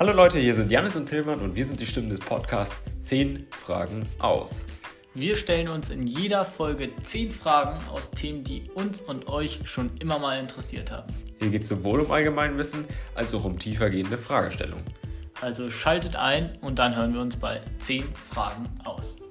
Hallo Leute, hier sind Janis und Tillmann und wir sind die Stimmen des Podcasts 10 Fragen aus. Wir stellen uns in jeder Folge 10 Fragen aus Themen, die uns und euch schon immer mal interessiert haben. Hier geht es sowohl um Allgemeinwissen als auch um tiefergehende Fragestellungen. Also schaltet ein und dann hören wir uns bei 10 Fragen aus.